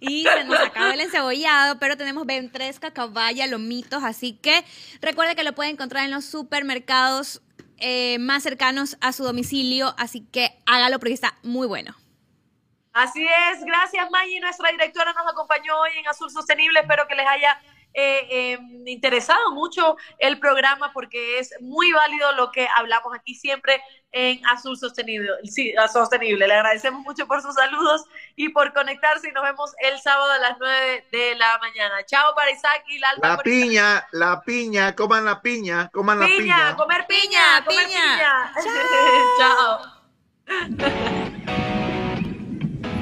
Y se nos acabó el encebollado, pero tenemos ventresca, caballa, lomitos, así que recuerde que lo puede encontrar en los supermercados eh, más cercanos a su domicilio, así que hágalo porque está muy bueno. Así es, gracias Maggie, nuestra directora nos acompañó hoy en Azul Sostenible, espero que les haya eh, em, interesado mucho el programa porque es muy válido lo que hablamos aquí siempre en Azul Sostenible. Sí, Sostenible. Le agradecemos mucho por sus saludos y por conectarse y nos vemos el sábado a las 9 de la mañana. Chao para Isaac y la La piña, la piña, coman la piña, coman la piña. Comer piña, comer piña. Chao.